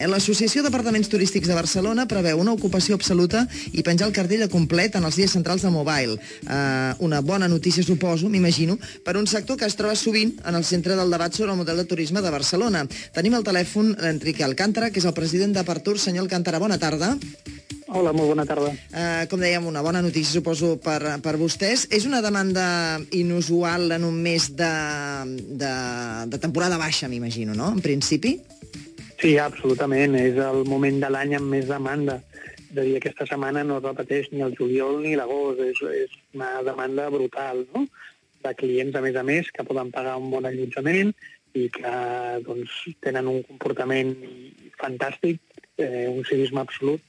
L'Associació d'Apartaments Turístics de Barcelona preveu una ocupació absoluta i penjar el cartell a complet en els dies centrals de Mobile. Uh, una bona notícia, suposo, m'imagino, per un sector que es troba sovint en el centre del debat sobre el model de turisme de Barcelona. Tenim al telèfon l'Enrique Alcántara, que és el president d'Apartur. Senyor Alcántara, bona tarda. Hola, molt bona tarda. Uh, com dèiem, una bona notícia, suposo, per, per vostès. És una demanda inusual en un mes de, de, de temporada baixa, m'imagino, no?, en principi? Sí, absolutament. És el moment de l'any amb més demanda. A dir, aquesta setmana no es repeteix ni el juliol ni l'agost. És, és una demanda brutal, no?, de clients, a més a més, que poden pagar un bon allotjament i que doncs, tenen un comportament fantàstic, eh, un civisme absolut,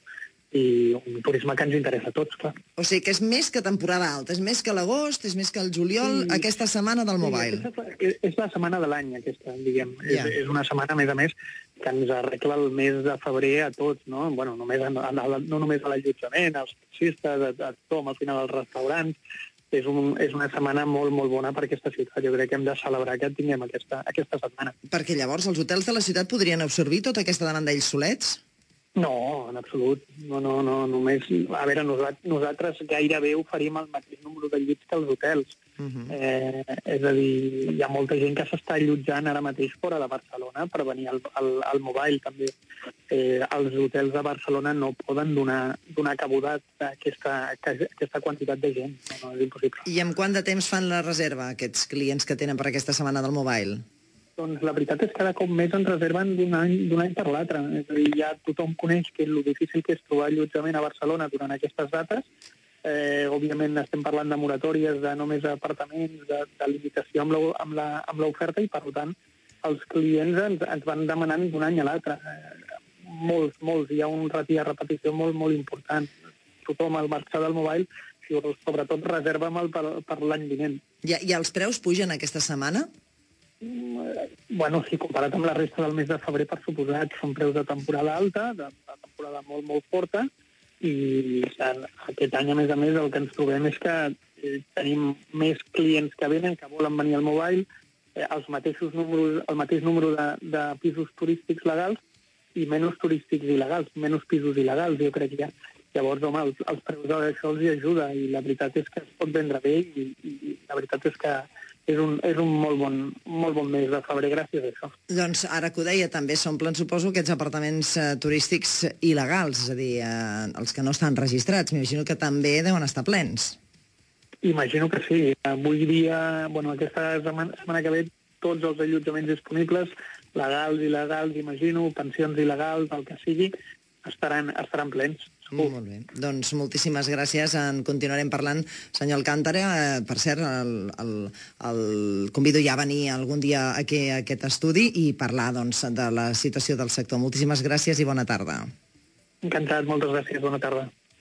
i un turisme que ens interessa a tots, clar. O sigui que és més que temporada alta, és més que l'agost, és més que el juliol, sí. aquesta setmana del mobile. Sí, és, és la setmana de l'any, aquesta, diguem. Yeah. És, és una setmana, a més a més, que ens arregla el mes de febrer a tots, no? Bueno, només a, a, no només a l'allotjament, als taxistes, a, a tothom, al final als restaurants, és, un, és una setmana molt, molt bona per aquesta ciutat. Jo crec que hem de celebrar que tinguem aquesta, aquesta setmana. Perquè llavors els hotels de la ciutat podrien absorbir tota aquesta demanda ells solets? No, en absolut. No, no, no, només... A veure, nosaltres, nosaltres gairebé oferim el mateix número de llits que els hotels. Uh -huh. eh, és a dir, hi ha molta gent que s'està allotjant ara mateix fora de Barcelona per venir al, al, al mobile, també. Eh, els hotels de Barcelona no poden donar, donar cabuda a aquesta, a aquesta quantitat de gent. No, no, és impossible. I en quant de temps fan la reserva, aquests clients que tenen per aquesta setmana del mobile? Doncs la veritat és que cada cop més ens reserven d'un any, any per l'altre. És a dir, ja tothom coneix que el difícil que és trobar allotjament a Barcelona durant aquestes dates. Eh, òbviament estem parlant de moratòries, de només apartaments, de, de limitació amb l'oferta i, per tant, els clients ens, ens van demanant d'un any a l'altre. Eh, molts, molts. Hi ha un rati de repetició molt, molt important. Tothom al marxar del mobile sobretot reserva'm per, per l'any vinent. I, I els preus pugen aquesta setmana? Bueno, si comparat amb la resta del mes de febrer, per suposat, són preus de temporada alta, de, de temporada molt, molt forta, i aquest any, a més a més, el que ens trobem és que eh, tenim més clients que venen, que volen venir al mobile, eh, els mateixos números, el mateix número de, de pisos turístics legals i menys turístics il·legals, menys pisos il·legals, jo crec que ha. Llavors, home, els, els preus d'això els hi ajuda i la veritat és que es pot vendre bé i, i la veritat és que és un, és un molt, bon, molt bon mes de febrer gràcies a això. Doncs ara que ho deia, també s'omplen, suposo, aquests apartaments eh, turístics il·legals, és a dir, eh, els que no estan registrats. M'imagino que també deuen estar plens. Imagino que sí. Avui dia, bueno, aquesta setmana, setmana que ve, tots els allotjaments disponibles, legals, il·legals, imagino, pensions il·legals, el que sigui, estaran, estaran plens. Uh. Molt bé. Doncs moltíssimes gràcies. En continuarem parlant. Senyor Alcántara, eh, per cert, el, el, el convido ja a venir algun dia aquí a aquest estudi i parlar doncs, de la situació del sector. Moltíssimes gràcies i bona tarda. Encantat, moltes gràcies. Bona tarda.